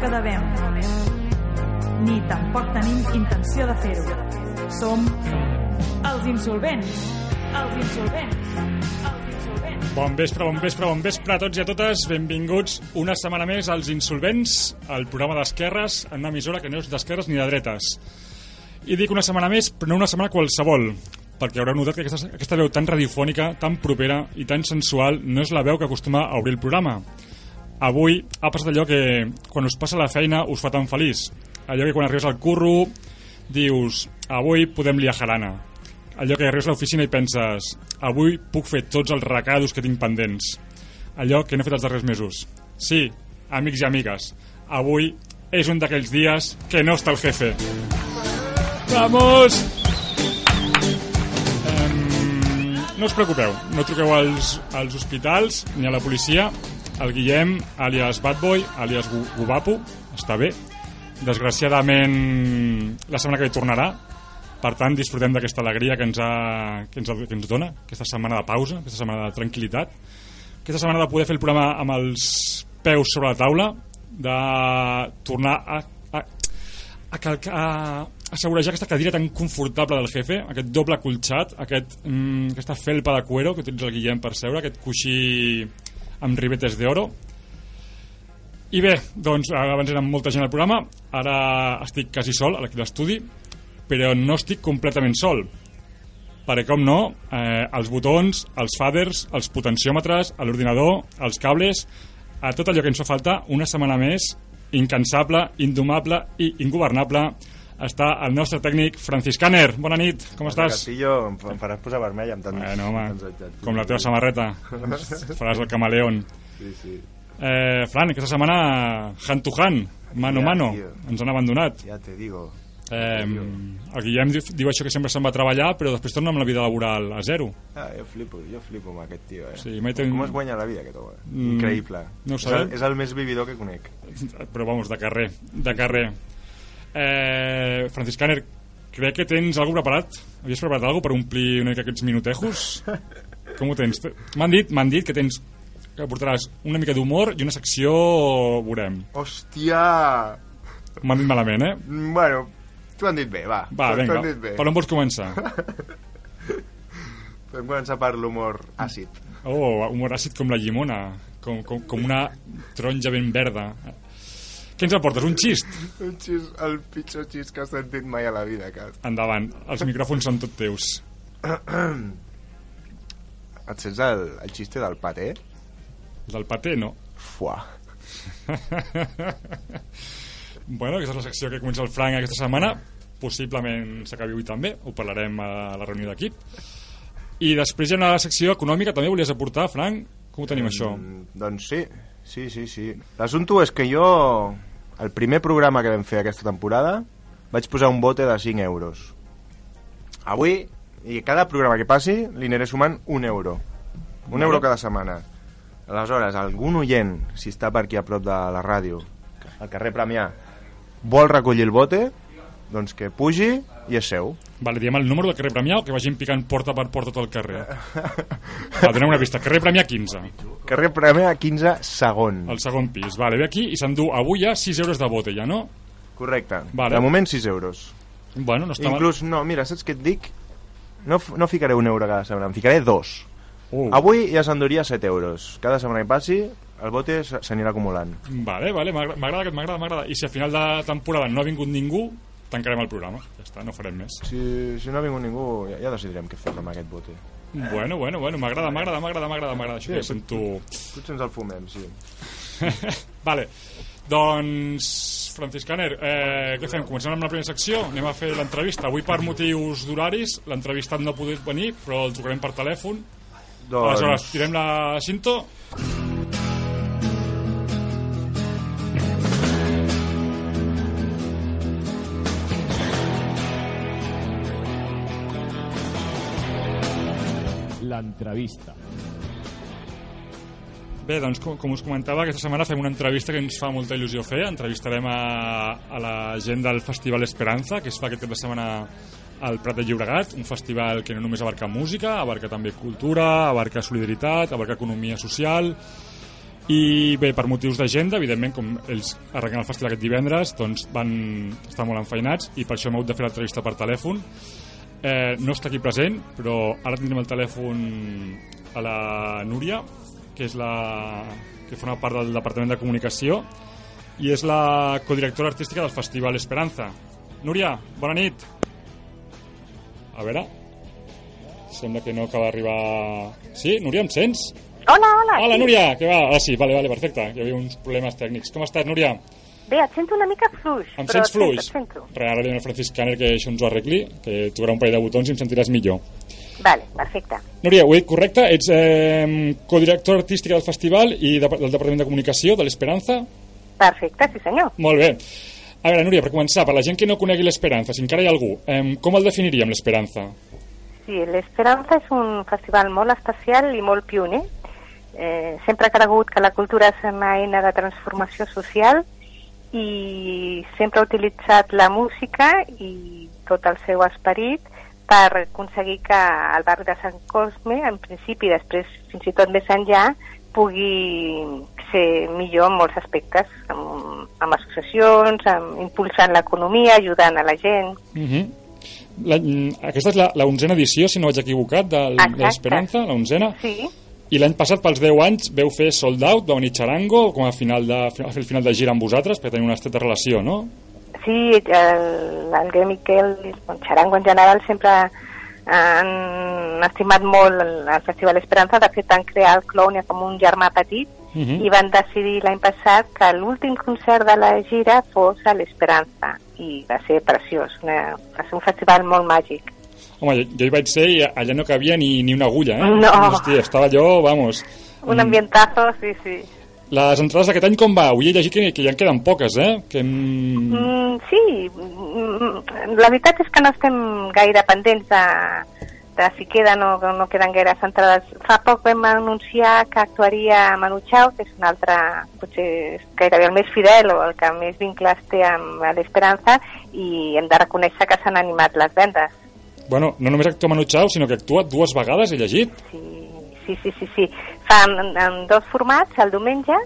que devem. Ni tampoc tenim intenció de fer-ho. Som els insolvents. Els insolvents. Els insolvents. Bon vespre, bon vespre, bon vespre a tots i a totes. Benvinguts una setmana més als Insolvents, el programa d'esquerres, en una emissora que no és d'esquerres ni de dretes. I dic una setmana més, però no una setmana qualsevol, perquè haureu notat que aquesta, aquesta veu tan radiofònica, tan propera i tan sensual no és la veu que acostuma a obrir el programa. Avui ha passat allò que quan us passa la feina us fa tan feliç. Allò que quan arribes al curro dius, avui podem liar jarana. Allò que arribes a l'oficina i penses, avui puc fer tots els recados que tinc pendents. Allò que no he fet els darrers mesos. Sí, amics i amigues, avui és un d'aquells dies que no està el jefe. Vamos! Em, no us preocupeu, no truqueu als, als hospitals ni a la policia. El Guillem, àlies Badboy, àlies Gu- Gubapo, està bé. Desgraciadament, la setmana que ve tornarà. Per tant, disfrutem d'aquesta alegria que ens, ha, que, ens, que ens dona, aquesta setmana de pausa, aquesta setmana de tranquil·litat, aquesta setmana de poder fer el programa amb els peus sobre la taula, de tornar a, a, a, calcar, a assegurejar aquesta cadira tan confortable del jefe, aquest doble colxat, aquest, mm, aquesta felpa de cuero que tens el Guillem per seure, aquest coixí amb ribetes d'oro. I bé, doncs abans era molta gent al programa, ara estic quasi sol a l'equip d'estudi, però no estic completament sol perquè com no, eh, els botons, els faders, els potenciòmetres, l'ordinador, els cables, a tot allò que ens fa falta, una setmana més, incansable, indomable i ingovernable, està el nostre tècnic Franciscaner. Bona nit, com estàs? Castillo, em, em faràs posar vermell amb tants... Bueno, home, tants com la teva samarreta, faràs el camaleón. Sí, sí. Eh, Fran, aquesta setmana, hand to hand, mano a Ja, mano, tio. ens han abandonat. Ja te digo. Eh, el Guillem diu, diu això que sempre se'n va a treballar, però després torna amb la vida laboral a zero. Ah, jo flipo, jo flipo amb aquest tio, eh? Sí, mai ten- Com es guanya la vida, aquest home? Mm, Increïble. no és, el, és el més vividor que conec. però vamos, de carrer, de carrer. Eh, Franciscaner, crec que tens alguna preparat? Havies preparat alguna per omplir una mica aquests minutejos? Com ho tens? M'han dit, m'han dit que tens que portaràs una mica d'humor i una secció veurem. Hòstia! M'han dit malament, eh? Mm, Bueno, t'ho han dit bé, va. Va, vinga, han dit bé. per on vols començar? Podem començar per l'humor àcid. Oh, humor àcid com la llimona, com, com, com una taronja ben verda. Què ens aportes? Un xist? Un xis, el pitjor xis que has sentit mai a la vida, Cal. Endavant, els micròfons són tot teus. Et sents el, el xiste del paté? Del paté, no. Fuà. Bueno, aquesta és la secció que comença el Frank aquesta setmana. Possiblement s'acabi avui també, ho parlarem a la reunió d'equip. I després hi ha una secció econòmica, també volies aportar, Frank? Com ho tenim, això? Mm, doncs sí, sí, sí, sí. L'assumpte és que jo, el primer programa que vam fer aquesta temporada, vaig posar un bote de 5 euros. Avui, i cada programa que passi, li aniré sumant un euro. Un Vale. euro cada setmana. Aleshores, algun oient, si està per aquí a prop de la ràdio, al carrer Premià, vol recollir el bote, doncs que pugi i és seu. Vale, diem el número del carrer Premià o que vagin picant porta per porta tot el carrer? Va, donem una pista. Carrer Premià 15, Carrer Premià 15, segon. el segon pis. Vale, ve aquí i s'endú avui ja 6 euros de bote, ja, no? Correcte. Vale. De moment 6 euros. Bueno, no està Inclús, no, mira, saps què et dic? No, no ficaré un euro cada setmana, ficaré dos. mal. Uh, Avui ja s'enduria 7 euros. Cada setmana que passi, el bote s'anirà acumulant. Vale, vale, m'agrada, m'agrada, m'agrada, m'agrada. I si a final de temporada no ha vingut ningú, tancarem el programa. Ja està, no farem més. Si, si no ha vingut ningú, ja, ja decidirem què fer amb aquest bote. Bueno, bueno, bueno, m'agrada, m'agrada, m'agrada, m'agrada, m'agrada. Això Sí, que sento... Potser ens el fumem, sí. vale, doncs, Franciscaner, eh, què fem? Comencem amb la primera secció, anem a fer l'entrevista. Avui per motius d'horaris, l'entrevistat no ha pogut venir, però el trucarem per telèfon. Doncs, Aleshores, tirem la cinto. L'entrevista. Bé, doncs, com, com us comentava, aquesta setmana fem una entrevista que ens fa molta il·lusió fer. Entrevistarem a, a la gent del Festival Esperanza, que es fa aquest cap de setmana al Prat de Llobregat, un festival que no només abarca música, abarca també cultura, abarca solidaritat, abarca economia social, i bé, per motius d'agenda, evidentment, com ells arrenquen el festival aquest divendres, doncs van estar molt enfeinats i per això hem hagut de fer l'entrevista per telèfon. Eh, no està aquí present, però ara tindrem el telèfon a la Núria, que és la que forma part del Departament de Comunicació i és la codirectora artística del Festival Esperanza. Núria, bona nit. A veure... Sembla que no acaba d'arribar... Sí, Núria, em sents? Hola, hola. Hola, sí. Núria, què va? Ah, sí, vale, vale, perfecte. Hi havia uns problemes tècnics. Com estàs, Núria? Bé, et sento una mica fluix. Em sents fluix? Et sento. Re, ara li el Francisc Caner que això ens ho arregli, que tocarà un parell de botons i em sentiràs millor. Vale, perfecte. Núria, ho he dit correcte? Ets eh, codirectora artística del festival i de, del Departament de Comunicació de l'Esperanza? Perfecte, sí senyor. Molt bé. A veure, Núria, per començar, per la gent que no conegui l'Esperanza, si encara hi ha algú, eh, com el definiríem, l'Esperanza? Sí, l'Esperanza és un festival molt especial i molt pioner. Eh, sempre ha cregut que la cultura és una eina de transformació social i sempre ha utilitzat la música i tot el seu esperit per aconseguir que el barri de Sant Cosme, en principi, i després fins i tot més enllà, pugui ser millor en molts aspectes, amb, amb associacions, amb, impulsant l'economia, ajudant a la gent. Uh -huh. la, aquesta és la, la onzena edició, si no vaig equivocat, de l'Esperanza, la onzena. Sí, I l'any passat, pels 10 anys, veu fer Sold Out, va venir Charango, com a final de, a fer el final de gira amb vosaltres, perquè teniu una estreta relació, no? Sí, el, el Guillem Miquel i el Charango en general sempre han estimat molt el, el Festival Esperanza. De fet, van crear el Clownia com un germà petit Uh -huh. i van decidir l'any passat que l'últim concert de la gira fos a l'Esperanza i va ser preciós, una, va ser un festival molt màgic. Home, jo, jo hi vaig ser i allà no cabia ni, ni una agulla, eh? No. Hòstia, estava jo, vamos... Un Mm. ambientazo, sí, sí. Les entrades d'aquest any com va? Avui he llegit que, que ja en queden poques, eh? Que... Mm... Sí, mm, la veritat és que no estem gaire pendents de, de si queden o no queden gaire entrades. Fa poc vam anunciar que actuaria Manu Chao, que és un altre, potser gairebé el més fidel o el que més vincles té amb l'Esperanza, i hem de reconèixer que s'han animat les vendes. Bueno, no només actua Manu Chao, sinó que actua dues vegades, he llegit. Sí, sí, sí, sí. sí. Fa en, en dos formats, el diumenge,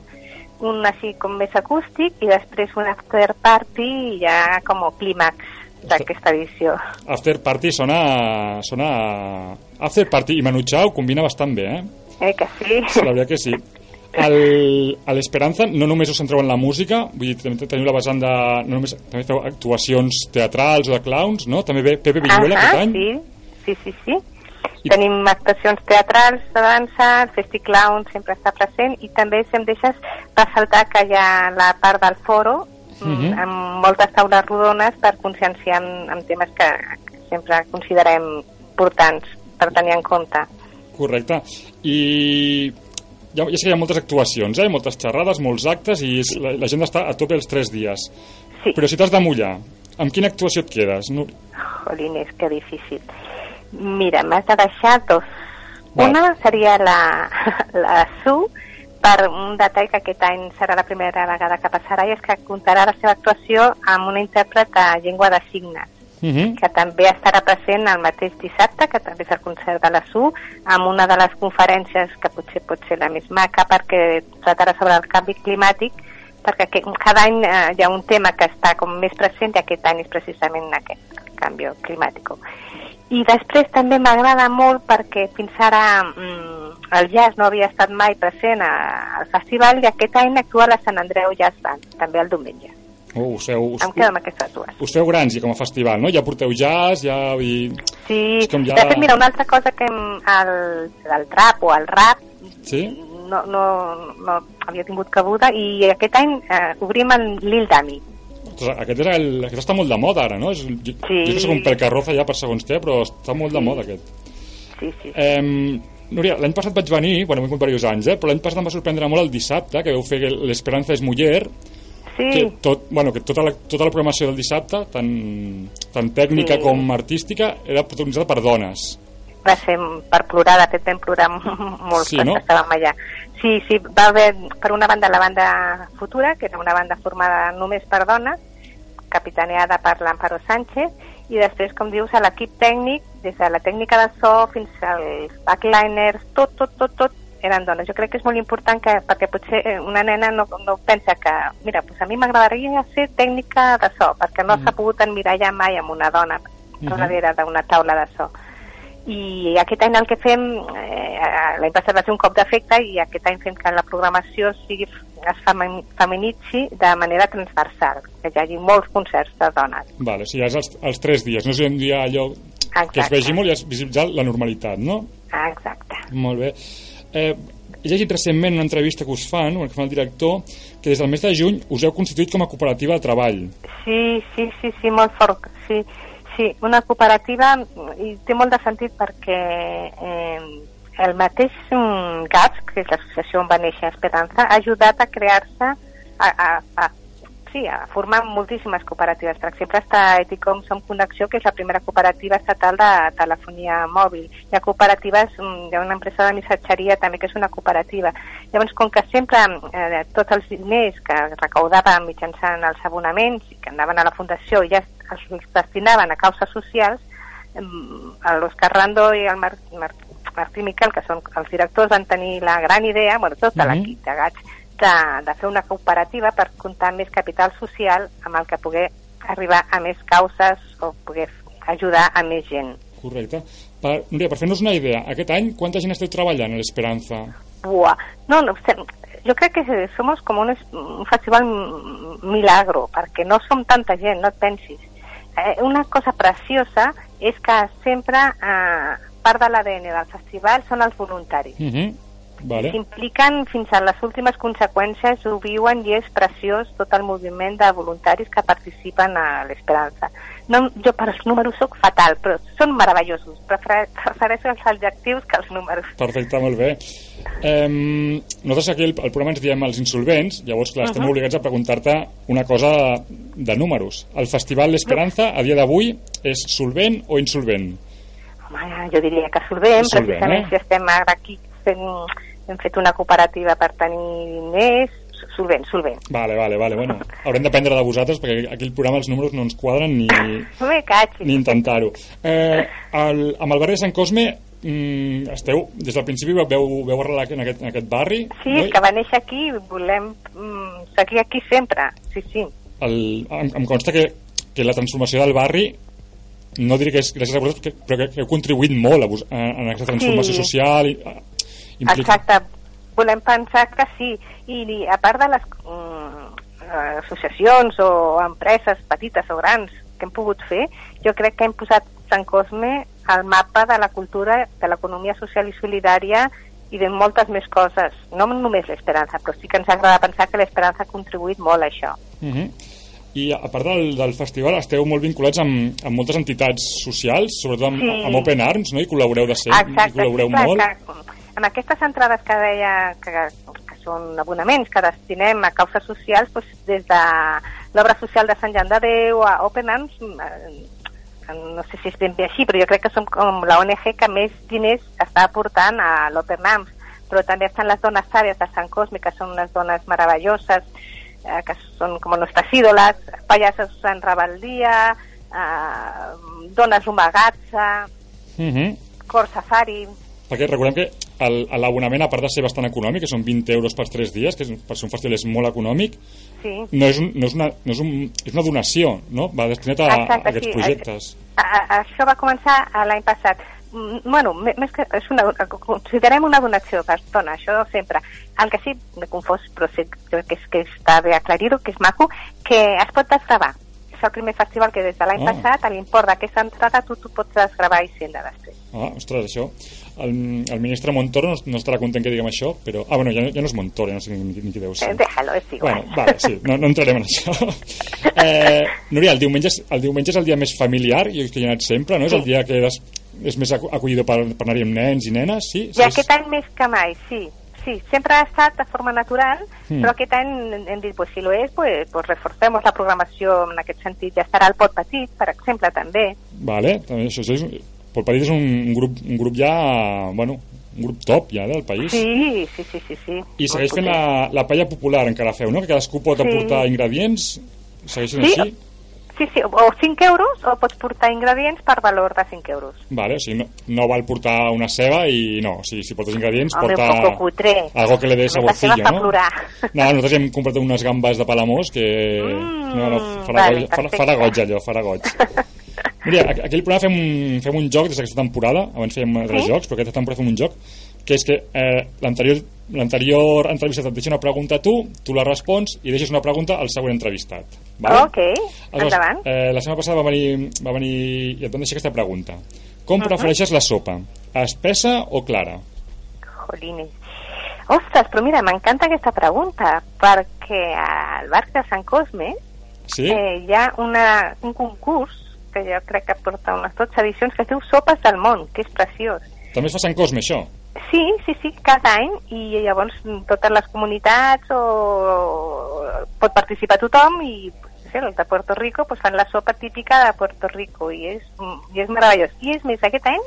un així com més acústic i després un after party ja com a clímax d'aquesta edició. After Party sona... sona... After Party i Manu Chao combina bastant bé, eh? Eh, que sí? La veritat que sí. L'Esperanza no només us centreu en la música, vull dir, també teniu la vessant de... No només, també feu actuacions teatrals o de clowns, no? També ve Pepe Villuela Ahà, aquest any. sí, sí, sí, sí. I- Tenim actuacions teatrals de dansa, el Festiclown sempre està present i també, si em deixes, ressaltar que hi ha la part del foro Mhm. mm, amb moltes taules rodones per conscienciar en, en temes que sempre considerem importants per tenir en compte. Correcte. I ja, ja sé que hi ha moltes actuacions, eh? moltes xerrades, molts actes, i és, la, la gent està a tope els tres dies. Sí, Però si t'has de mullar, amb quina actuació et quedes? No... jolines, que difícil. Mira, m'has de deixar dos. Val. Una seria la, la Su, per un detall que aquest any serà la primera vegada que passarà, i és que comptarà la seva actuació amb una intèrpret de llengua de signes, Uh -huh. que també estarà present el mateix dissabte, que també és el concert de la SU, amb una de les conferències que potser pot ser la més maca perquè tratarà sobre el canvi climàtic, perquè cada any eh, hi ha un tema que està com més present i aquest any és precisament aquest, el canvi climàtic. I després també m'agrada molt perquè fins ara mm, el jazz no havia estat mai present a, al festival i aquest any actua la Sant Andreu Jazz Band, també el diumenge. Oh, us feu, us, Em quedo amb aquestes dues. us feu grans i com a festival, no? Ja porteu jazz, ja... I... Sí, com ja- de fet, mira, una altra cosa que el, el trap o el rap Sí? no, no, no havia tingut cabuda i aquest any eh, obrim el Lil Dami. Ostres, Aquest, era el, aquest està molt de moda ara, no? És, jo, Sí. jo que soc un pel carroza ja per segons què, però està molt de moda aquest. Sí, sí. Eh, Núria, l'any passat vaig venir, bueno, m'he vingut diversos anys, eh, però l'any passat em va sorprendre molt el dissabte, que veu fer l'Esperanza és muller, Sí, que, tot, bueno, que tota, la, tota la programació del dissabte, tant, tant tècnica Sí. com artística, era protagonitzada per dones. va ser per plorar, de fet vam plorar molt Sí, quan no? estàvem allà. Sí, sí, va haver, per una banda, la banda Futura, que era una banda formada només per dones, capitaneada per l'Amparo Sánchez, i després, com dius, a l'equip tècnic, des de la tècnica de so fins als backliners, tot, tot, tot, tot eren dones. Jo crec que és molt important que, perquè potser eh, una nena no, no pensa que, mira, pues a mi m'agradaria ser tècnica de so, perquè no s'ha pogut emmirallar mai amb una dona Mhm. a darrere d'una taula de so. I aquest any el que fem, eh, l'any passat va ser un cop d'efecte i aquest any fem que la programació sigui, es femi- feminitzi de manera transversal, que hi hagi molts concerts de dones. Vale, o sigui, és els, els tres dies, no és un dia allò que es Exacte. vegi molt i es visibilitzar la normalitat, no? Ah, Exacte. Molt bé. Eh, he llegit recentment una entrevista que us fan, que fa el director, que des del mes de juny us heu constituït com a cooperativa de treball. Sí, sí, sí, sí, molt fort. Sí, sí, una cooperativa i té molt de sentit perquè eh, el mateix GATS, que és l'associació on va néixer Esperança, ha ajudat a crear-se, a, a, a, sí, a formar moltíssimes cooperatives. Per exemple, està Eticom Som Connexió, que és la primera cooperativa estatal de telefonia mòbil. Hi ha cooperatives, mm, hi ha una empresa de missatgeria també que és una cooperativa. Llavors, com que sempre eh, tots els diners que recaudàvem mitjançant els abonaments i que anaven a la fundació ja es destinaven a causes socials, mm, l'Òscar Rando i el Mar Mar Martí Miquel, que són els directors, van tenir la gran idea, bueno, tot Mhm. l'equip de GATS, de, de fer una cooperativa per comptar més capital social amb el que poder arribar a més causes o poder ajudar a més gent. Correcte. Per, Núria, per fer-nos una idea, aquest any quanta gent esteu treballant a l'Esperanza? Buah. No, no, sé, jo crec que somos com un, un festival milagro, perquè no som tanta gent, no et pensis. Eh, una cosa preciosa és que sempre eh, part de l'ADN del festival són els voluntaris. Uh -huh. Vale. S'impliquen fins a les últimes conseqüències, ho viuen i és preciós tot el moviment de voluntaris que participen a l'Esperança. No, jo per als números sóc fatal, però són meravellosos. Prefer, prefereixo els adjectius que els números. Perfecte, molt bé. Eh, nosaltres aquí el, el programa ens diem els insolvents, llavors clar, estem Uh-huh. obligats a preguntar-te una cosa de números. El Festival l'Esperanza, a dia d'avui, és solvent o insolvent? Home, jo diria que solvent, Solvent, precisament eh? si estem ara aquí fent, hem fet una cooperativa per tenir diners, solvent, solvent. Vale, vale, vale. Bueno, haurem d'aprendre de vosaltres perquè aquí el programa els números no ens quadren ni, ni intentar-ho. Eh, el, amb el barri de Sant Cosme mm, esteu, des del principi veu, veu arrelar en aquest, en aquest barri Sí, no? que va néixer aquí, volem mm, seguir aquí sempre, sí, sí. el, em, em consta que, que la transformació del barri no diré que és gràcies a vosaltres però que, heu contribuït molt a, vos- a, en aquesta transformació Sí. social i, a, implica... Exacte, volem pensar que sí. I, i a part de les mm, associacions o empreses petites o grans que hem pogut fer, jo crec que hem posat Sant Cosme al mapa de la cultura, de l'economia social i solidària i de moltes més coses. No només l'Esperança, però sí que ens agrada pensar que l'Esperança ha contribuït molt a això. Uh -huh. I a part del, del festival esteu molt vinculats amb, amb moltes entitats socials, sobretot amb, Sí. amb Open Arms, no? I col·laboreu de i Exacte, col·laboreu sí, clar, molt. que, amb aquestes entrades que deia que, que són abonaments que destinem a causes socials, doncs, des de l'obra social de Sant Jan de Déu a Open Arms, eh, no sé si és ben bé així, però jo crec que som com la ONG que més diners està aportant a l'Open Arms, però també estan les dones sàvies de Sant Cosme, que són unes dones meravelloses, eh, que són com nostres ídoles, pallasses en rebel·lia, eh, dones humagatza, Uh -huh. cor safari, Perquè recordem que l'abonament, a part de ser bastant econòmic, que són 20 euros pels 3 dies, que és, per ser un festival és molt econòmic, sí. no és, un, no és, una, no és, un, és una donació, no? Va destinat a, a Exacte, aquests sí. projectes. A, a, això va començar a l'any passat. bueno, més que és una, considerem una donació per dona, això sempre. El que sí, m'he confós, però sí que, és, que està bé aclarir-ho, que és maco, que es pot desgravar. És el primer festival que des de l'any Ah. passat, a l'import d'aquesta entrada, tu, tu pots desgravar i senda després. Ah, ostres, això... El, el ministre Montoro no, no estarà content que diguem això, però... Ah, bueno, ja, no- ja no és Montoro, ja no sé ni, ni qui deu ser. Eh, déjalo, és igual. Bueno, vale, sí, no, no entrarem en això. Eh, Núria, el diumenge, és, el diumenge és el dia més familiar, jo que hi he anat sempre, no? És el dia que és, és més acollidor per, per anar-hi amb nens i nenes, sí? I Sí, aquest any més que mai, sí. Sí, sempre ha estat de forma natural, Mm. però aquest any hem dit, pues, si lo és, pues, pues reforcemos la programació en aquest sentit. Ja estarà el Pot Petit, per exemple, també. Vale, també això, això és, Polparit és un, un, grup, un grup ja, bueno, un grup top ja del país. Sí, sí, sí, sí. sí. I segueix fent la, la paella popular, encara feu, no? Que cadascú pot Sí. aportar ingredients, segueix sent Sí, així? Sí, sí, o 5 euros o pots portar ingredients per valor de 5 euros. Vale, o sigui, no, no val portar una ceba i no, o sigui, si portes ingredients, Home, porta un poco cutre. algo que le dé saborcillo, no? plorar. No, nosaltres hem comprat unes gambes de Palamós que... Mm, no, no, farà, vale, goig, farà, farà goig allò, farà goig. Mira, a- aquí al programa fem un, fem un joc des d'aquesta temporada, abans fèiem altres Sí? jocs, però aquesta temporada fem un joc, que és que eh, l'anterior entrevistat et deixa una pregunta a tu, tu la respons i deixes una pregunta al següent entrevistat. Vale? Ok, endavant. eh, la setmana passada va venir, va venir i et van deixar aquesta pregunta. Com prefereixes la sopa? Espessa o clara? Jolines. Ostres, però mira, m'encanta aquesta pregunta, perquè al barri de Sant Cosme Sí? eh, hi ha una, un concurs que jo crec que porta unes 12 edicions que es diu Sopes del Món, que és preciós. També es fa Sant Cosme, això? Sí, sí, sí, cada any i llavors totes les comunitats o pot participar tothom i sé, els de Puerto Rico pues, fan la sopa típica de Puerto Rico i és, i és meravellós. I és més, aquest any,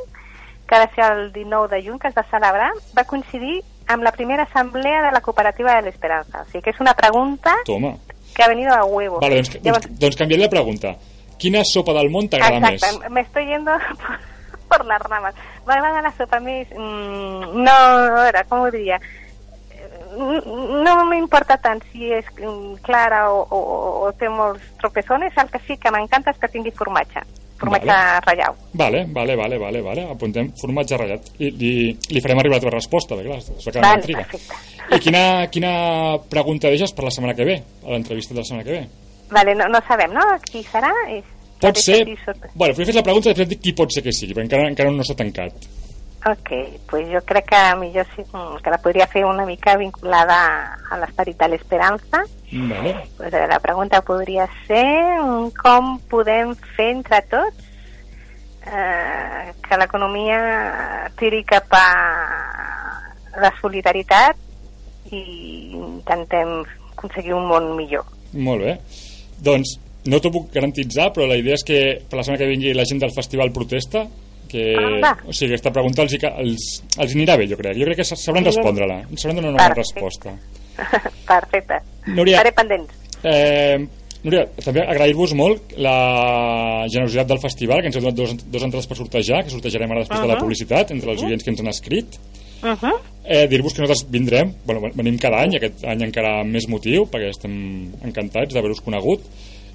que ha de ser el 19 de juny que es va celebrar, va coincidir amb la primera assemblea de la cooperativa de l'Esperanza. O sigui que és una pregunta Toma. que ha venido a huevo. Vale, doncs, doncs, doncs canviaré la pregunta. Quina sopa del món t'agrada més? Exacte, me estoy yendo por, por las ramas. M'agrada la sopa més... Mm, no, a veure, com ho diria? Eh, No m'importa tant si és mm, clara o, o, o té molts tropezones, el que sí que m'encanta és que tingui formatge. Formatge Vale. ratllau. Vale, vale, vale, vale, vale. Apuntem formatge ratllat. I, li, li farem arribar la teva resposta, perquè clar, es va quedar Vale, intriga. perfecte. I quina, quina pregunta deixes per la setmana que ve, a l'entrevista de la setmana que ve? Vale, no, no sabem, no? Qui serà? És, Pot és ser... Bueno, primer fes la pregunta i després dic qui pot ser que sigui, perquè encara, encara no s'ha tancat. Ok, pues jo crec que millor sí, mm, que la podria fer una mica vinculada a l'esperit de l'esperança. Vale. Pues eh, la pregunta podria ser mm, com podem fer entre tots eh, que l'economia tiri cap a la solidaritat i intentem aconseguir un món millor. Molt bé. Doncs no t'ho puc garantitzar, però la idea és que per la setmana que vingui la gent del festival protesta, que, Anda. o sigui, aquesta pregunta els, els, els anirà bé, jo crec. Jo crec que sa- sabran Bien. respondre-la, sabran donar una Perfecte. resposta. Perfecte. Núria. Estaré pendents. Eh, Núria, també agrair-vos molt la generositat del festival, que ens heu donat dos, dos entrades per sortejar, que sortejarem ara després de la Mhm. publicitat, entre els oients que ens han escrit. Uh -huh. Eh, Dir-vos que nosaltres vindrem, bueno, venim cada any, aquest any encara amb més motiu, perquè estem encantats d'haver-vos conegut,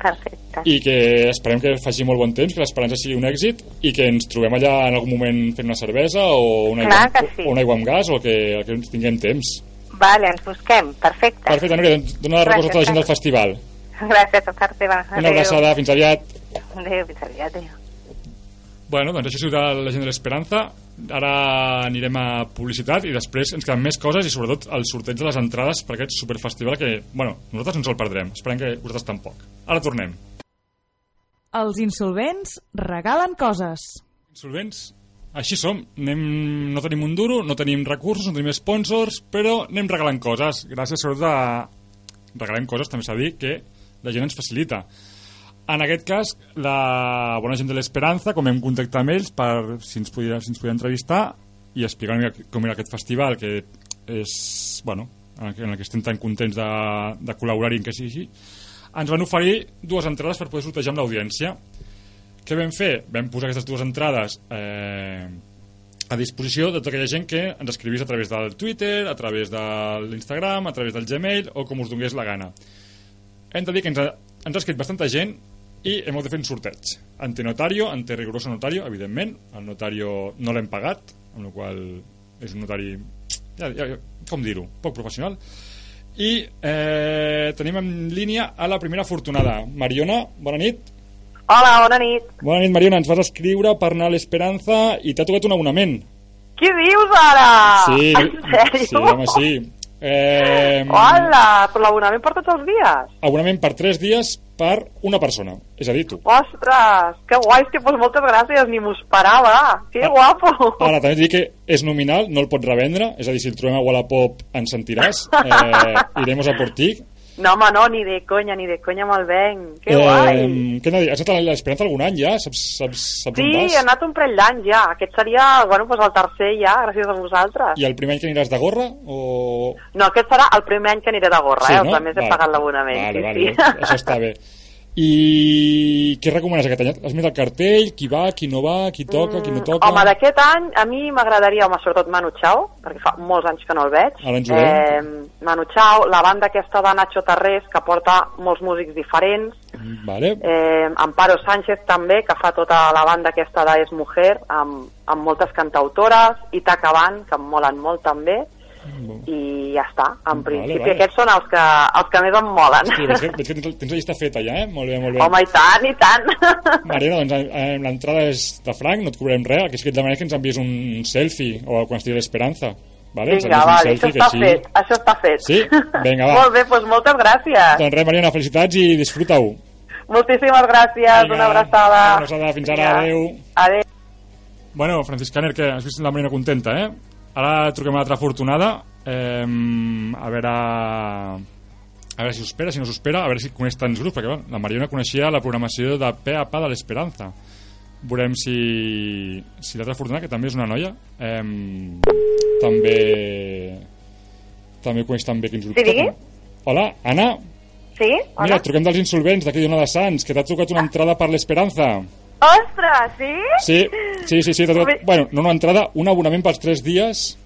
Perfecte. i que esperem que faci molt bon temps, que l'esperança sigui un èxit, i que ens trobem allà en algun moment fent una cervesa, o una, Clar aigua, sí. o una aigua amb gas, o el que, el que ens tinguem temps. Vale, ens busquem. Perfecte. Perfecte, Núria, doncs dona la recolza a tota la gent del festival. Gràcies a part teva. Una abraçada, fins aviat. Adéu, fins aviat. Adéu. Bueno, doncs això ha sigut la gent de l'Esperanza. Ara anirem a publicitat i després ens queden més coses i sobretot el sorteig de les entrades per aquest superfestival que, bueno, nosaltres no ens el perdrem. Esperem que vosaltres tampoc. Ara tornem. Els insolvents regalen coses. Insolvents, així som. Anem, no tenim un duro, no tenim recursos, no tenim sponsors, però anem regalant coses. Gràcies sobretot a... Regalem coses, també s'ha dit, que la gent ens facilita. En aquest cas, la bona gent de l'Esperanza, com hem contactat amb ells per si ens podia, si ens podia entrevistar i explicar com era aquest festival, que és, bueno, en el que, en el que estem tan contents de, de col·laborar-hi en que sigui, ens van oferir dues entrades per poder sortejar amb l'audiència. Què vam fer? Vam posar aquestes dues entrades eh, a disposició de tota aquella gent que ens escrivís a través del Twitter, a través de l'Instagram, a través del Gmail o com us donés la gana. Hem de dir que ens ha, ens ha escrit bastanta gent i hem de fer un sorteig. Ante notario, ante notario, evidentment. El notario no l'hem pagat, amb la qual és un notari, ja, ja, com dir-ho, poc professional. I eh, tenim en línia a la primera afortunada. Mariona, bona nit. Hola, bona nit. Bona nit, Mariona. Ens vas escriure per anar a l'Esperanza i t'ha tocat un abonament. Què dius ara? Sí, En sèrio? sí, home, sí. Eh, Hola, però l'abonament per tots els dies? abonament per 3 dies per una persona. És a dir, tu. Ostres, que guai, que pues moltes gràcies, ni m'ho esperava. Que Ah. guapo. Ara, també et dic que és nominal, no el pots revendre, és a dir, si el trobem a Wallapop ens sentiràs, eh, iremos a por ti. No, home, no, ni de conya, ni de conya me'l venc. Que guai. Eh, què anava a dir? Has anat a l'Esperanza algun any ja? Saps, saps, saps Sí, on vas? he anat un parell d'anys ja. Aquest seria, bueno, pues el tercer ja, gràcies a vosaltres. I el primer any que aniràs de gorra? O... No, aquest serà el primer any que aniré de gorra, Sí, eh? no? Els altres he Vale. pagat l'abonament. Vale, sí, vale, sí. això està bé. I què recomanes aquest any? Has mirat el cartell? Qui va, qui no va, qui toca, qui no toca? Mm, Home, d'aquest any a mi m'agradaria, home, sobretot Manu Chao, perquè fa molts anys que no el veig. Ara ens veiem. Manu Chao, la banda aquesta de Nacho Tarrés, que porta molts músics diferents. Vale. Eh, Amparo Sánchez també, que fa tota la banda aquesta de Es Mujer, amb, amb moltes cantautores, i Tacaban, que em molen molt també. I ja està, en principi vale. aquests són els que, els que més em molen. Sí, veig que, veig que tens, tens la llista feta ja, eh? Molt bé, molt bé. Home, i tant, i tant. Mariana, doncs l'entrada és de franc, no et cobrem res, el que sí que et demanem és que ens envies un selfie o quan estigui l'Esperanza. Vale? Vinga, vale, selfie això està així- fet, això està fet. Sí? Vinga, va. Molt bé, doncs moltes gràcies. Doncs res, Mariana, felicitats i disfruta-ho. Moltíssimes gràcies, Vinga, una abraçada. una abraçada, fins ara, adéu. Adéu. Bueno, Franciscaner, que has vist la Marina contenta, eh? Ara truquem a l'altra afortunada, eh, a veure... A veure si us espera, si no s'ho espera, a veure si coneix tants grups, perquè bueno, la Mariona coneixia la programació de Pe a Pa de l'Esperanza. Veurem si, si l'altra afortunada, que també és una noia, eh, també també coneix també quins grups Sí, toquen. Hola, Anna? Sí? Hola? Mira, truquem dels insolvents d'aquí d'Ona de Sants, que t'ha trucat una entrada per l'Esperanza. Ostres, sí? Sí, sí, sí, sí t'ha trucat, bueno, no una entrada, un abonament pels 3 dies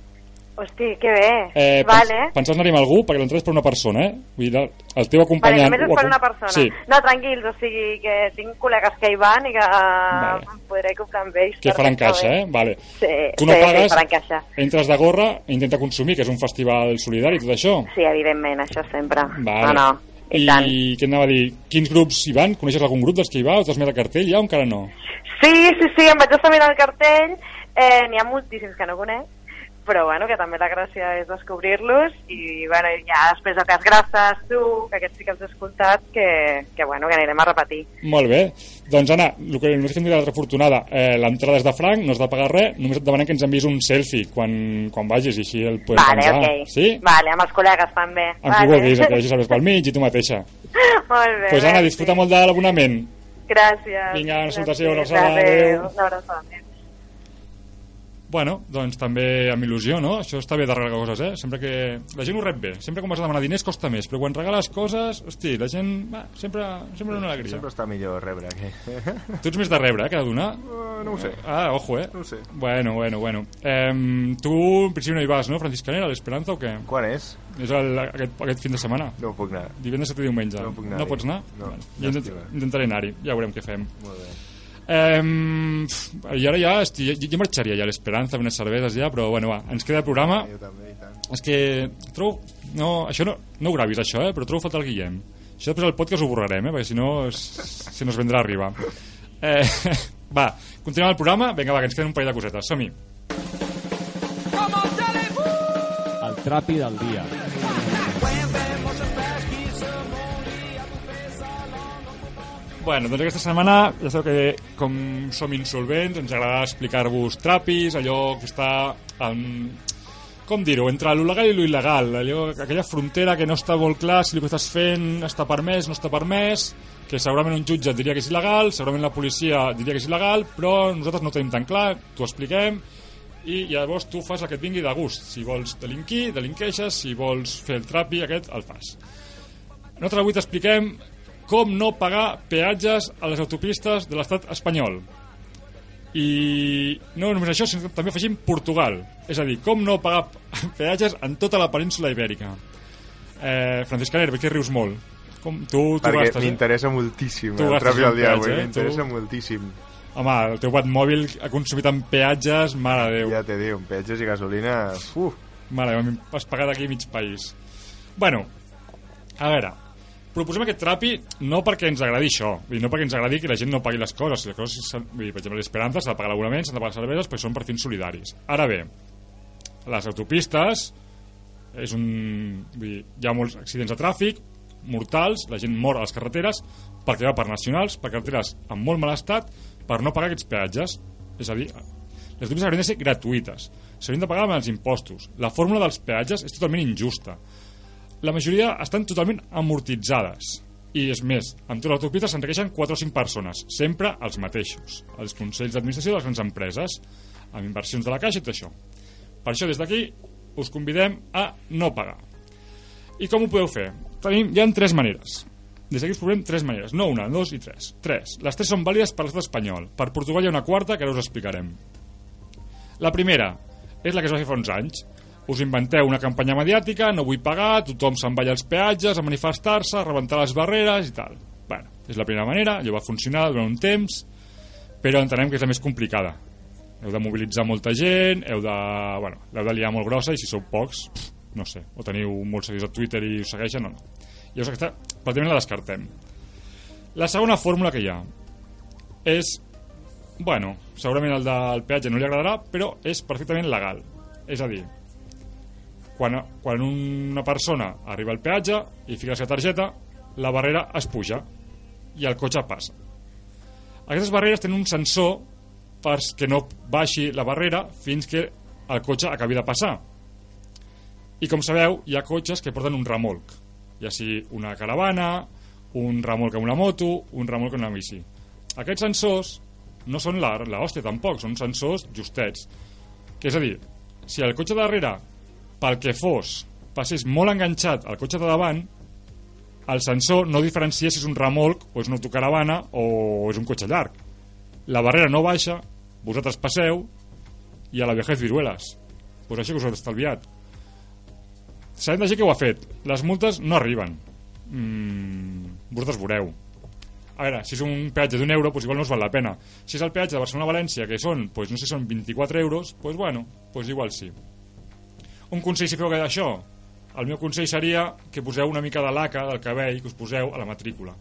Hosti, que bé. Eh, vale. pens, pensaves anar-hi amb algú? Perquè l'entrada és per una persona, eh? Vull dir, el teu Vale, acompanyant... només és per una persona. Sí, No, tranquils, o sigui que tinc col·legues que hi van i que Vale. em podré comprar amb ells. que faran caixa, eh? Vale. Sí, Tu no sí, pagues, sí, faran caixa. entres de gorra, intenta consumir, que és un festival solidari tot això. Sí, evidentment, això sempre. Vale. No, no, i, I què anava a dir? Quins grups hi van? Coneixes algun grup dels que hi va? T'has mirat el cartell ja o encara no? Sí, sí, sí, em vaig estar mirant el cartell. Eh, N'hi ha moltíssims que no conec, però bueno, que també la gràcia és descobrir-los i bueno, ja després de Cas Grasses, tu, que aquests sí que els he escoltat, que, que bueno, que anirem a repetir. Molt bé. Doncs Anna, el que només que em dirà l'altra afortunada, eh, l'entrada és de franc, no has de pagar res, només et demanem que ens enviïs un selfie quan, quan vagis i així el podem Vale, penjar. ok. Sí? Vale, amb els col·legues també. Amb vale. qui vulguis, que vagis a veure pel mig i tu mateixa. Molt bé. Doncs pues Anna, disfruta molt de l'abonament. Gràcies. Vinga, una salutació, Gràcies. una abraçada, adéu. Una abraçada. Bueno, doncs també amb il·lusió, no? Això està bé de regalar coses, eh? Sempre que... La gent ho rep bé. Sempre quan vas a demanar diners costa més, però quan regales coses, hosti, la gent... Va, sempre, sempre una alegria. Sempre està millor rebre que... Tu ets més de rebre, eh, que de donar? Uh, no ho sé. Ah, ojo, eh? No ho sé. Bueno, bueno, bueno. Eh, tu, en principi, no hi vas, no, Franciscanera, a l'Esperanza o què? Quan és? És el, aquest, aquest fin de setmana. No puc anar. Divendres i diumenge. No puc anar-hi. no pots anar? No, Bueno, llàstima. intentaré anar-hi, ja veurem què fem. Molt bé. Eh, I ara ja, estic, jo, jo marxaria ja a l'Esperanza amb unes cerveses ja, però bueno, va, ens queda el programa. Jo també, i tant. És que trobo... No, això no, no ho gravis, això, eh? Però trobo a faltar el Guillem. Això després al podcast ho borrarem, eh? Perquè si no, es, se nos vendrà arriba. Eh, va, continuem el programa. Vinga, va, que ens queden un parell de cosetes. Som-hi. El trapi del dia. Bueno, doncs aquesta setmana, ja sabeu que com som insolvents, ens agrada explicar-vos trapis, allò que està en, com dir-ho, entre lo legal i lo il·legal, allò, aquella frontera que no està molt clar si el que estàs fent està permès, no està permès, que segurament un jutge diria que és il·legal, segurament la policia diria que és il·legal, però nosaltres no tenim tan clar, t'ho expliquem, i llavors tu fas el que et vingui de gust. Si vols delinquir, delinqueixes, si vols fer el trapi, aquest el fas. Nosaltres avui t'expliquem com no pagar peatges a les autopistes de l'estat espanyol. I no només això, sinó que també afegim Portugal. És a dir, com no pagar peatges en tota la península ibèrica. Eh, Francisca Ner, que rius molt. Com, tu, tu perquè gastes, eh? m'interessa moltíssim Tu el tràfic en al dia eh? m'interessa Tu- moltíssim. Home, el teu Batmòbil ha consumit en peatges, mare de Déu. Ja te dic, peatges i gasolina... Uf, Mare, meva, has pagat aquí mig país. Bueno, a veure, proposem aquest trapi no perquè ens agradi això, dir, no perquè ens agradi que la gent no pagui les coses. Les coses dir, per exemple, l'Esperanza s'ha de pagar l'abonament, s'han de pagar les cerveses, perquè són per fins solidaris. Ara bé, les autopistes és un... Dir, hi ha molts accidents de tràfic mortals, la gent mor a les carreteres perquè va per nacionals, per carreteres en molt mal estat, per no pagar aquests peatges. És a dir, les autopistes haurien de ser gratuïtes, s'haurien de pagar amb els impostos. La fórmula dels peatges és totalment injusta. La majoria estan totalment amortitzades. I és més, amb totes les autopistes s'enriqueixen 4 o 5 persones, sempre els mateixos, els consells d'administració de les grans empreses, amb inversions de la caixa i tot això. Per això, des d'aquí, us convidem a no pagar. I com ho podeu fer? Tenim, hi ha tres maneres. Des d'aquí us proposem tres maneres. No una, dos i tres. Tres. Les tres són vàlides per l'estat espanyol. Per Portugal hi ha una quarta que ara us explicarem. La primera és la que es va fer fa uns anys. Us inventeu una campanya mediàtica, no vull pagar, tothom se'n va als peatges a manifestar-se, a rebentar les barreres i tal. Bueno, és la primera manera, allò va funcionar durant un temps, però entenem que és la més complicada. Heu de mobilitzar molta gent, heu de, bueno, l'heu de liar molt grossa i si sou pocs, pff, no sé, o teniu molts seguidors a Twitter i us segueixen o no. Llavors aquesta pràcticament la descartem. La segona fórmula que hi ha és, bueno, segurament el del peatge no li agradarà, però és perfectament legal. És a dir, quan, quan una persona arriba al peatge i fica la seva targeta, la barrera es puja i el cotxe passa. Aquestes barreres tenen un sensor perquè no baixi la barrera fins que el cotxe acabi de passar. I com sabeu, hi ha cotxes que porten un remolc, ja sigui una caravana, un remolc amb una moto, un remolc amb una bici. Aquests sensors no són la, la hòstia tampoc, són sensors justets. Que és a dir, si el cotxe darrere, pel que fos, passés molt enganxat al cotxe de davant, el sensor no diferencia si és un remolc o és una autocaravana o és un cotxe llarg. La barrera no baixa, vosaltres passeu i a la vejez viruelas. Pues això que us heu estalviat. Sabem de gent que ho ha fet. Les multes no arriben. Mm, vosaltres veureu. A veure, si és un peatge d'un euro, pues igual no us val la pena. Si és el peatge de Barcelona a València, que són, pues no sé, són 24 euros, pues bueno, pues igual sí. Un consell si feu això? El meu consell seria que poseu una mica de laca del cabell que us poseu a la matrícula.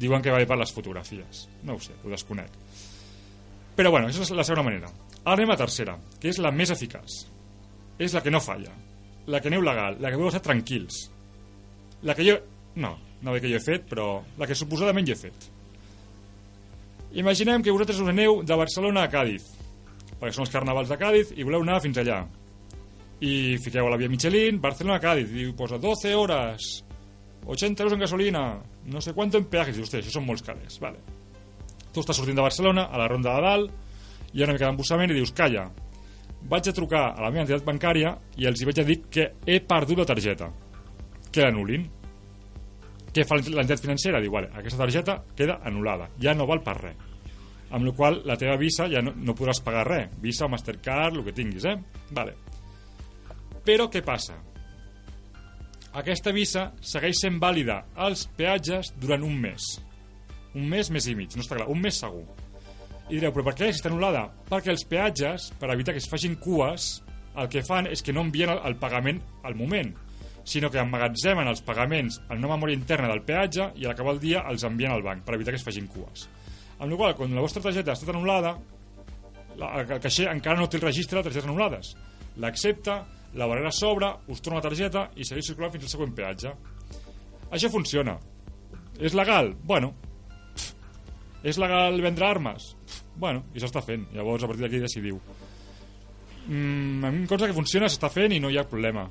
Diuen que va bé per les fotografies. No ho sé, ho desconec. Però bueno, això és la segona manera. Ara anem a la tercera, que és la més eficaç. És la que no falla. La que aneu legal, la que podeu estar tranquils. La que jo... No, no ve que jo he fet, però la que suposadament jo he fet. Imaginem que vosaltres us aneu de Barcelona a Càdiz, perquè són els carnavals de Càdiz i voleu anar fins allà. I fiqueu a la via Michelin, Barcelona a Càdiz, i posa 12 hores, 80 euros en gasolina, no sé quanto en peajes, i hòstia, això són molts calés, vale. Tu estàs sortint de Barcelona, a la ronda de dalt, hi ha una mica d'embussament i dius, calla, vaig a trucar a la meva entitat bancària i els hi vaig a dir que he perdut la targeta, que l'anul·lin. Què fa l'entitat financera? Diu, vale, aquesta targeta queda anul·lada, ja no val per res. Amb la qual la teva Visa ja no, no podràs pagar res. Visa, Mastercard, el que tinguis, eh? Vale. Però què passa? Aquesta Visa segueix sent vàlida als peatges durant un mes. Un mes, mes i mig, no està clar, un mes segur. I direu, però per què està anul·lada? Perquè els peatges, per evitar que es facin cues, el que fan és que no envien el, pagament al moment, sinó que emmagatzemen els pagaments en una memòria interna del peatge i a l'acabar el dia els envien al banc per evitar que es facin cues. Amb la qual quan la vostra targeta ha estat anul·lada, la, el caixer encara no té el registre de targetes anul·lades. L'accepta, la barrera s'obre, us torna la targeta i segueix circulant fins al següent peatge. Això funciona. És legal? Bueno. Pff. És legal vendre armes? Pff. Bueno, i s'està fent. Llavors, a partir d'aquí decidiu. Mm, a mi em consta que funciona, s'està fent i no hi ha problema.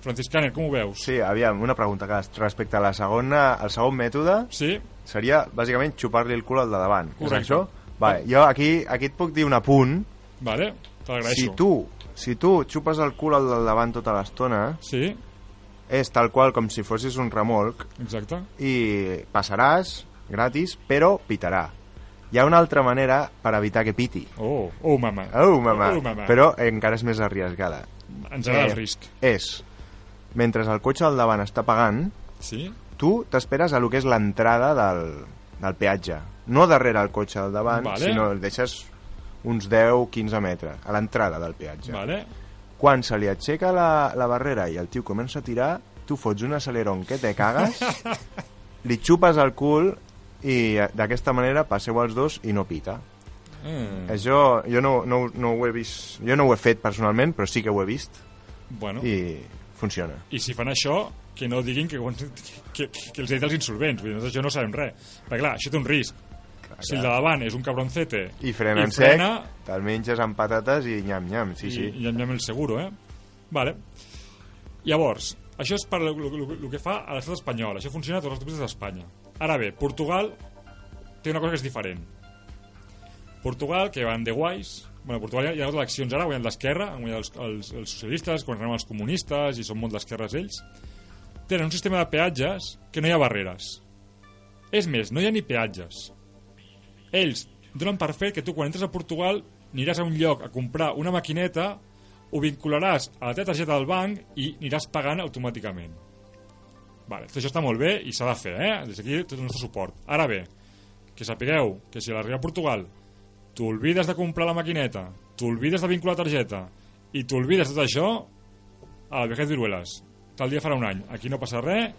Franciscaner, com ho veus? Sí, aviam, una pregunta que respecte a la segona, al segon mètode Sí? seria bàsicament xupar-li el cul al de davant. Correcte. És això? Vale, jo aquí, aquí et puc dir un apunt. Vale. Si tu, si tu xupes el cul al del davant tota l'estona, Sí, és tal qual com si fossis un remolc exacte. i passaràs gratis, però pitarà. Hi ha una altra manera per evitar que piti. Oh, oh, mama. Oh, mama. Oh, mama. Però encara és més arriesgada. Ens agrada Eh, el risc. És, mentre el cotxe al davant està pagant, Sí? tu t'esperes a lo que és l'entrada del, del peatge. No darrere el cotxe del davant, Vale. sinó el deixes uns 10-15 metres, a l'entrada del peatge. Vale. Quan se li aixeca la, la barrera i el tio comença a tirar, tu fots un aceleron que te cagues, li xupes el cul i eh, d'aquesta manera passeu els dos i no pita. Mm. Això jo no, no, no ho he vist, jo no ho he fet personalment, però sí que ho he vist Bueno, i funciona. i si fan això, que no diguin que, que, que els he dit els insolvents. Vull dir, nosaltres això no sabem res. Perquè clar, això té un risc. Si el de davant és un cabroncete I frena i en sec, frena, te'l menges amb patates i nyam-nyam, sí, i, sí. i anem el seguro, eh? Vale. Llavors, això és per el que fa a l'estat espanyol. Això funciona a tots els autopistes d'Espanya. Ara bé, Portugal té una cosa que és diferent. Portugal, que van de guais... Bueno, Portugal hi ha, hi ha hagut eleccions ara, guanyat l'esquerra, han guanyat els, els, els socialistes, guanyaran els comunistes, i són molt d'esquerres ells. Tenen un sistema de peatges que no hi ha barreres. És més, no hi ha ni peatges. Ells donen per fet que tu quan entres a Portugal aniràs a un lloc a comprar una maquineta, ho vincularàs a la teva targeta del banc i aniràs pagant automàticament. Vale, tot això està molt bé i s'ha de fer, eh? Des d'aquí tot el nostre suport. Ara bé, que sapigueu que si a l'arribar a Portugal t'olvides de comprar la maquineta, t'olvides de vincular la targeta i t'olvides de tot això, al viaje d'Iruelas. Tal dia farà un any. Aquí no passa res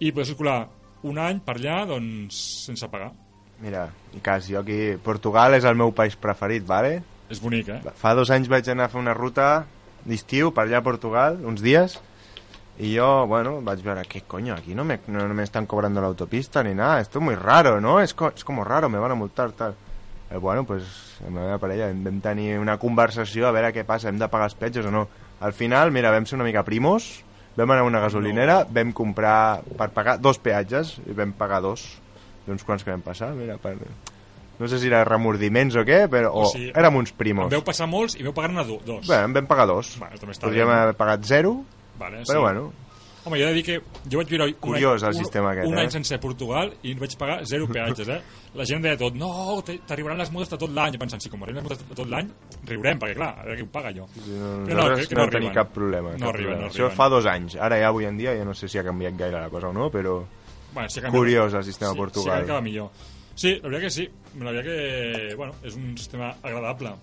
i podeu circular un any per allà doncs, sense pagar. Mira, i cas, jo aquí... Portugal és el meu país preferit, vale? És bonic, eh? Fa dos anys vaig anar a fer una ruta d'estiu per allà a Portugal, uns dies, y yo, bueno, vaig veure, ¿qué coño? Aquí no me, no, no me están cobrando la autopista ni nada, esto es muy raro, ¿no? Es, co es como raro, me van a multar, tal. Eh, bueno, pues amb la meva parella vam, vam tenir una conversació a veure què passa, hem de pagar els petges o no. Al final, mira, vam ser una mica primos, vam anar a una gasolinera, no. vam comprar per pagar dos peatges, i vam pagar dos, d'uns quants que vam passar, mira, per... no sé si era remordiments o què, però o, O sigui, érem uns En primos. veu passar molts i veu pagar-ne do- dos. Bé, en vam pagar dos. Bueno, també està Podríem bé. haver pagat zero, Vale, però bueno, Home, jo he de dir que jo vaig viure un, Curiós, el any, sistema aquest, un eh? any sencer a Portugal i vaig pagar zero peatges, eh? La gent deia tot, no, t'arribaran les multes de tot l'any. Pensant, si com arriben les multes de tot l'any, riurem, perquè clar, a veure qui ho paga jo. no, Però nosaltres que- que no, no tenim cap problema. No cap arriben, problema. no Això arriben. fa dos anys. Ara ja avui en dia ja no sé si ha canviat gaire la cosa o no, però Bueno, sí, canviat. curiós el sistema sí, Portugal. Sí, que va millor. Sí, la veritat que sí. La veritat que, bueno, és un sistema agradable.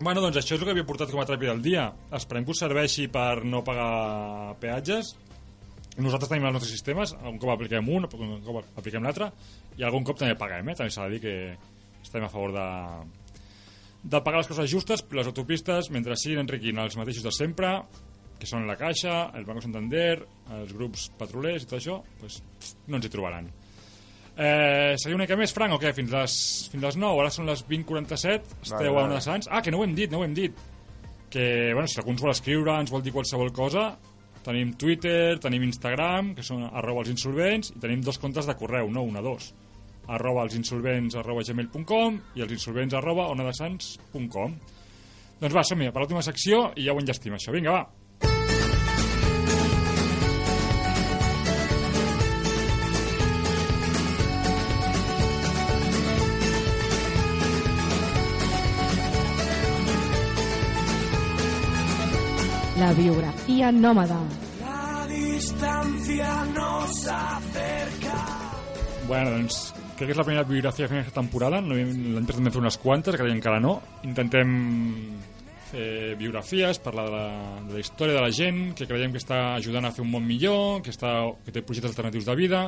Bueno, doncs això és el que havia portat com a tràpid del dia. Esperem que us serveixi per no pagar peatges. Nosaltres tenim els nostres sistemes, un cop apliquem un, un cop apliquem l'altre, i algun cop també paguem, eh? També s'ha de dir que estem a favor de, de pagar les coses justes, però les autopistes, mentre siguin enriquint els mateixos de sempre, que són la Caixa, el Banco Santander, els grups petrolers i tot això, doncs, no ens hi trobaran. Eh, seguim una mica més, Frank, o què? Fins les, fins les 9, ara són les 20.47, esteu Vale, a una de Sants. Ah, que no ho hem dit, no ho hem dit. Que, bueno, si algú ens vol escriure, ens vol dir qualsevol cosa, tenim Twitter, tenim Instagram, que són arroba els insolvents, i tenim dos comptes de correu, no una, dos. arroba els insolvents arroba gmail.com i els insolvents arroba onadesans.com Doncs va, som-hi, per l'última secció i ja ho enllestim, això. Vinga, va. La biografía nómada. Bueno, doncs crec que és la primera biografia que fem aquesta temporada. No, L'any passat vam fer unes quantes, que encara no. Intentem fer biografies, parlar de la, de la història de la gent que creiem que està ajudant a fer un món millor, que, està, que té projectes alternatius de vida,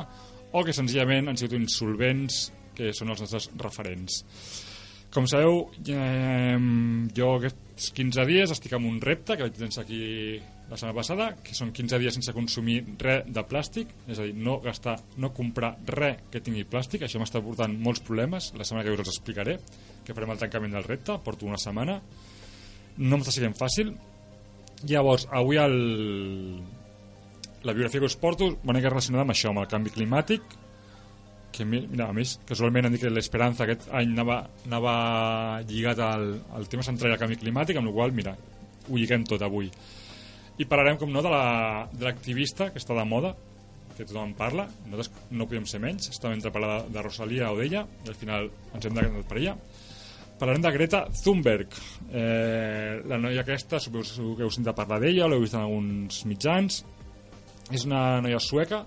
o que senzillament han sigut insolvents, que són els nostres referents. Com sabeu, eh, jo aquests 15 dies estic amb un repte que vaig llançar aquí la setmana passada, que són 15 dies sense consumir res de plàstic, és a dir, no gastar, no comprar res que tingui plàstic, això m'està portant molts problemes, la setmana que us els explicaré, que farem el tancament del repte, porto una setmana, no m'està sent fàcil, llavors, avui el... la biografia que us porto va una relacionada amb això, amb el canvi climàtic, que mi- mira, a més, casualment han dit que l'Esperanza aquest any anava, anava lligat al, al tema central del canvi climàtic, amb la qual mira, ho lliguem tot avui. I parlarem, com no, de la- de l'activista que està de moda, que tothom en parla, nosaltres no podem ser menys, estàvem entre parlar de, de Rosalia o d'ella, i al final ens hem decantat per ella. Parlarem de Greta Thunberg, eh, la noia aquesta, suposo que heu sentit parlar d'ella, l'heu vist en alguns mitjans, és una noia sueca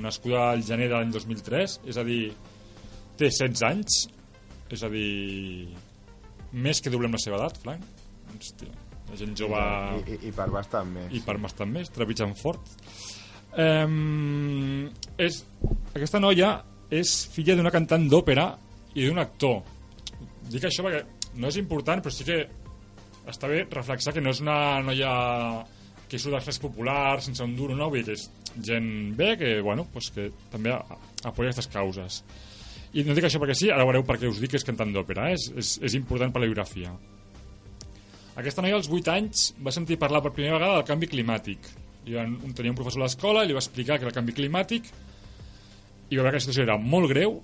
nascuda al gener de l'any 2003, és a dir, té 16 anys, és a dir, més que doblem la seva edat, Frank. Hòstia, la gent jove... I, i, i per bastant més. I per bastant més, trepitjant fort. Um, és, aquesta noia és filla d'una cantant d'òpera i d'un actor. Dic això perquè no és important, però sí que està bé reflexar que no és una noia que surt dels populars, sense un duro, no? Vull dir que és gent bé, que, bueno, pues que també apoya aquestes causes. I no dic això perquè sí, ara veureu per què us dic que és cantant d'òpera, eh? és, és, és important per la biografia. Aquesta noia als 8 anys va sentir parlar per primera vegada del canvi climàtic. I un, tenia un professor a l'escola i li va explicar que era el canvi climàtic i va veure que la situació era molt greu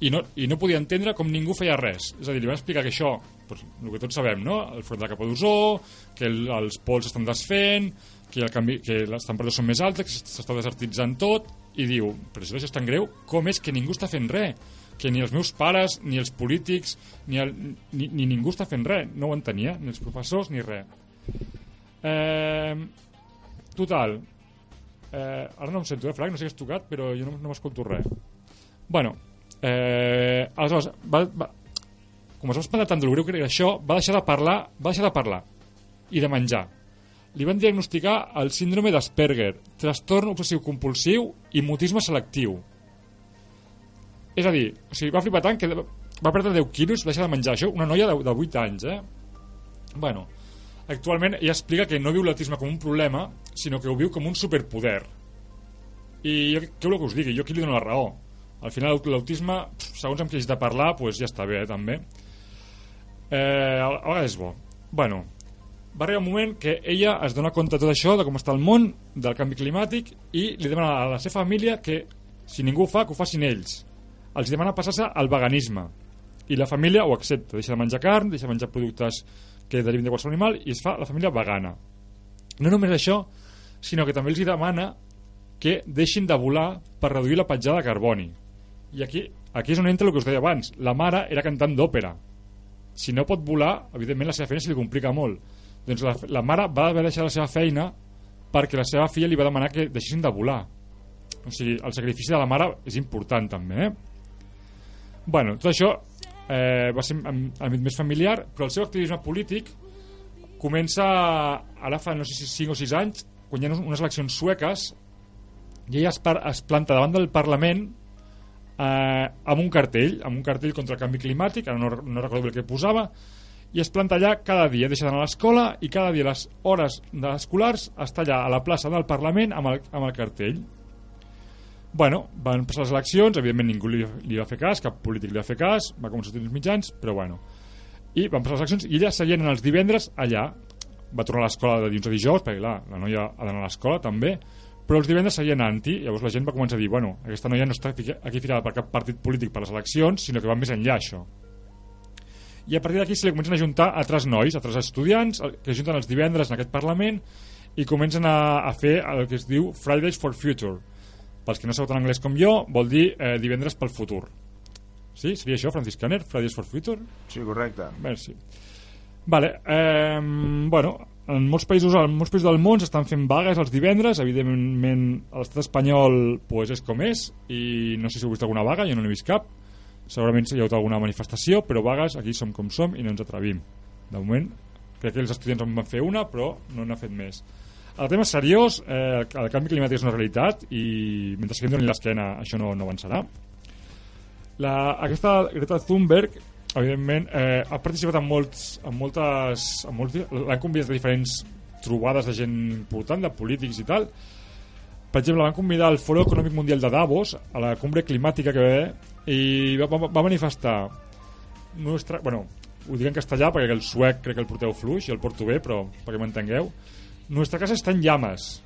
i no, i no podia entendre com ningú feia res. És a dir, li van explicar que això, doncs, el que tots sabem, no? el front de la capa d'ozó, que el, els pols estan desfent, que, el canvi, que les temperatures són més altes, que s'està desertitzant tot, i diu, però si això és tan greu, com és que ningú està fent res? Que ni els meus pares, ni els polítics, ni, el, ni, ni ningú està fent res. No ho entenia, ni els professors, ni res. Eh, total, eh, ara no em sento, eh, Frank? No sé què has tocat, però jo no, no m'escolto res. Bueno, eh, aleshores, va, va, com es va espantar tant del greu que era això, va deixar de parlar, va deixar de parlar i de menjar. Li van diagnosticar el síndrome d'Asperger, trastorn obsessiu compulsiu i mutisme selectiu. És a dir, o sigui, va flipar tant que va perdre 10 quilos, deixar de menjar això, una noia de, de 8 anys, eh? Bueno, actualment ella explica que no viu l'autisme com un problema, sinó que ho viu com un superpoder. I jo, què voleu que us digui? Jo aquí li dono la raó. Al final l'autisme, segons amb qui hagis de parlar, pues ja està bé, eh, també. Eh, a vegades és bo. Bueno, va arribar un moment que ella es dona compte de tot això, de com està el món, del canvi climàtic, i li demana a la seva família que, si ningú ho fa, que ho facin ells. Els demana passar-se al veganisme. I la família ho accepta, deixa de menjar carn, deixa de menjar productes que derivin de qualsevol animal, i es fa la família vegana. No només això, sinó que també els demana que deixin de volar per reduir la petjada de carboni. I aquí, aquí és on entra el que us deia abans. La mare era cantant d'òpera. Si no pot volar, evidentment la seva feina se li complica molt. Doncs la, la mare va haver de deixar la seva feina perquè la seva filla li va demanar que deixessin de volar. O sigui, el sacrifici de la mare és important també, eh? Bueno, tot això eh, va ser àmbit més familiar, però el seu activisme polític comença ara fa no sé si 5 o 6 anys quan hi ha unes eleccions sueques i ella es, es planta davant del Parlament eh, amb un cartell amb un cartell contra el canvi climàtic ara no, no recordo el que posava i es planta allà cada dia, deixa d'anar a l'escola i cada dia a les hores escolars està allà a la plaça del Parlament amb el, amb el cartell Bueno, van passar les eleccions, evidentment ningú li, li va fer cas, cap polític li va fer cas, va començar a tenir els mitjans, però bueno. I van passar les eleccions i ella seguien els divendres allà. Va tornar a l'escola de dilluns a dijous, perquè clar, la noia ha d'anar a l'escola també, però els divendres seguien anti, i llavors la gent va començar a dir, bueno, aquesta noia no està aquí ficada per cap partit polític per les eleccions, sinó que va més enllà això. I a partir d'aquí se li comencen a juntar altres nois, altres estudiants, que junten els divendres en aquest Parlament i comencen a, a fer el que es diu Fridays for Future, pels que no sabeu tan anglès com jo, vol dir eh, divendres pel futur. Sí? Seria això, Francis Caner? Fridays for Future? Sí, correcte. Sí. Vale, eh, bueno, en molts països, en molts països del món s'estan fent vagues els divendres, evidentment l'estat espanyol pues, és com és, i no sé si heu vist alguna vaga, jo no n'he vist cap, segurament hi ha hagut alguna manifestació, però vagues aquí som com som i no ens atrevim. De moment, crec que els estudiants en van fer una, però no n'ha fet més. El tema seriós, eh, el canvi climàtic és una realitat i mentre seguim donant l'esquena això no, no avançarà. La, aquesta Greta Thunberg evidentment eh, ha participat en molts, en moltes en molts, l'han convidat a diferents trobades de gent important, de polítics i tal per exemple, van convidar al Foro Econòmic Mundial de Davos a la cumbre climàtica que ve i va, va, va manifestar nostra, bueno, ho dic en castellà perquè el suec crec que el porteu fluix i el porto bé, però perquè m'entengueu Nuestra casa está en llamas.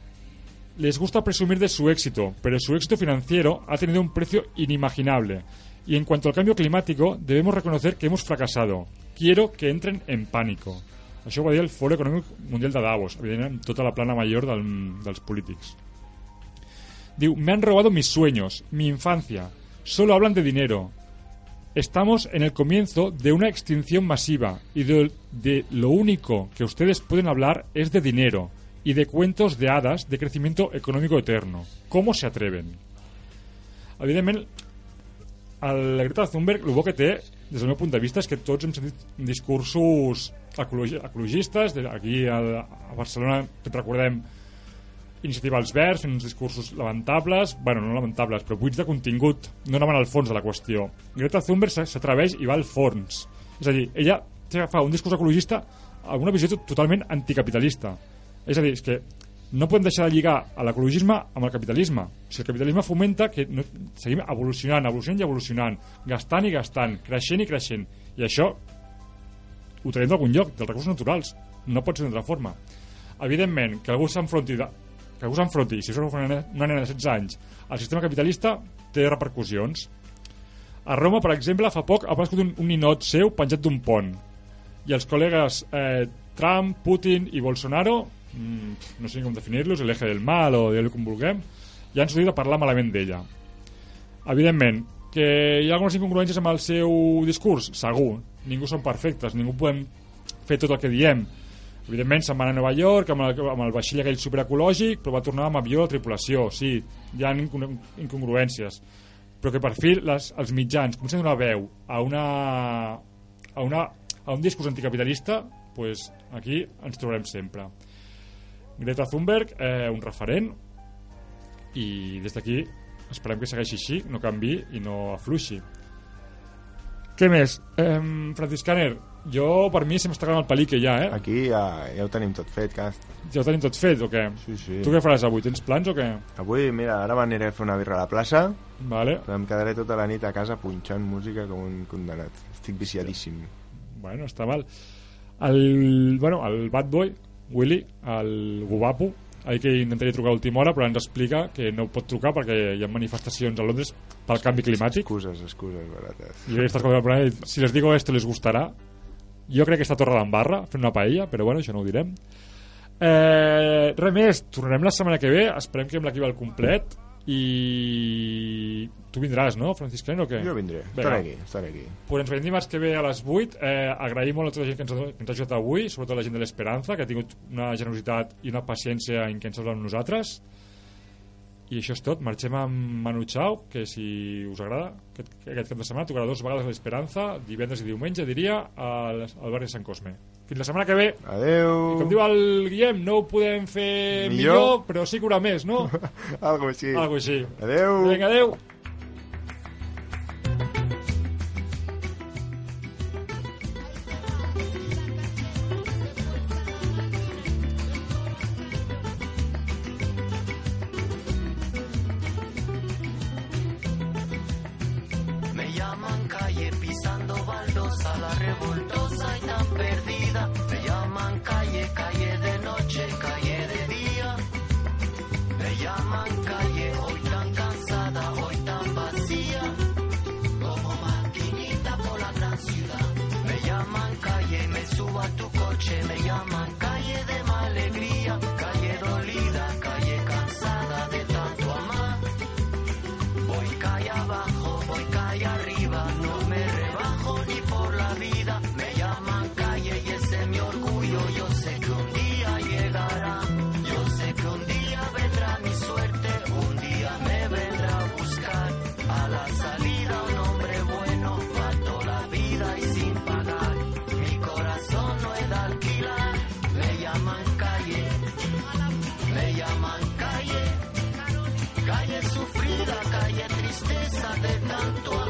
Les gusta presumir de su éxito, pero su éxito financiero ha tenido un precio inimaginable. Y en cuanto al cambio climático, debemos reconocer que hemos fracasado. Quiero que entren en pánico. Això ho va dir el Foro Econòmic Mundial de Davos, evidentment tota la plana major del, dels polítics. Diu, me han robado mis sueños, mi infancia. Solo hablan de dinero. Estamos en el comienzo de una extinción masiva y de, de, lo único que ustedes pueden hablar es de dinero y de cuentos de hadas de crecimiento económico eterno. ¿Cómo se atreven? Evidentment, el Greta Thunberg, el bo que té, des del meu punt de vista, és que tots hem sentit discursos ecologi ecologistes. Aquí a Barcelona, tots recordem Iniciativa als Verds, fent uns discursos lamentables, bueno, no lamentables, però buits de contingut, no anaven al fons de la qüestió. Greta Thunberg s'a- s'atreveix i va al fons. És a dir, ella fa un discurs ecologista amb una visió to- totalment anticapitalista. És a dir, és que no podem deixar de lligar a l'ecologisme amb el capitalisme. O sigui, el capitalisme fomenta que no, seguim evolucionant, evolucionant i evolucionant, gastant i gastant, creixent i creixent. I això ho traiem d'algun lloc, dels recursos naturals. No pot ser d'una altra forma. Evidentment, que algú s'enfronti que algú s'enfronti, si és una nena, de 16 anys, al sistema capitalista té repercussions. A Roma, per exemple, fa poc ha aparegut un, un ninot seu penjat d'un pont. I els col·legues eh, Trump, Putin i Bolsonaro, mm, no sé com definir-los, l'eje del mal o dir-li com vulguem, ja han sortit a parlar malament d'ella. Evidentment, que hi ha algunes incongruències amb el seu discurs? Segur. Ningú som perfectes, ningú podem fer tot el que diem. Evidentment, se'n va anar a Nova York amb el, amb el vaixell aquell superecològic, però va tornar amb avió la tripulació. Sí, hi ha incon- incongruències. Però que per fi les, els mitjans comencen a donar veu a una, a una a un discurs anticapitalista, pues aquí ens trobarem sempre. Greta Thunberg, eh, un referent, i des d'aquí esperem que segueixi així, no canvi i no afluixi. Què més? Eh, Franciscaner, jo per mi se m'està acabant el pel·li ja, eh? Aquí ja, ja ho tenim tot fet, Cast. Ja ho tenim tot fet, o què? Sí, sí. Tu què faràs avui? Tens plans o què? Avui, mira, ara m'aniré a fer una birra a la plaça, Vale. però em quedaré tota la nit a casa punxant música com un condenat. Estic viciadíssim. Bueno, està mal. El, bueno, el bad boy, Willy, el guapo, ahir que intentaria trucar a última hora, però ens explica que no pot trucar perquè hi ha manifestacions a Londres pel canvi climàtic. Excuses, excuses barates. I estas cosas si les digo esto les gustarà. Jo crec que està a Torre d'Embarra fent una paella, però bueno, això no ho direm. Eh, res més, tornarem la setmana que ve, esperem que amb l'equip al complet i tu vindràs, no, Franciscano, o què? Jo vindré, estaré aquí, estaré aquí. Pues ens veiem dimarts que ve a les 8. Eh, agraïm molt a tota la gent que ens, ha, que ens ha ajudat avui, sobretot la gent de l'Esperanza, que ha tingut una generositat i una paciència intensa amb nosaltres. I això és tot. Marxem amb Manu Chao, que si us agrada, aquest, aquest cap de setmana tocarà dues vegades a l'Esperanza, divendres i diumenge, diria, al, al barri de Sant Cosme. Fins la setmana que ve. Adeu. I com diu el Guillem, no ho podem fer millor, Millor. millor però sí que haurà més, no? Algo així. Algo així. Adeu. Vinga, adeu. chilling on tristeza de tanto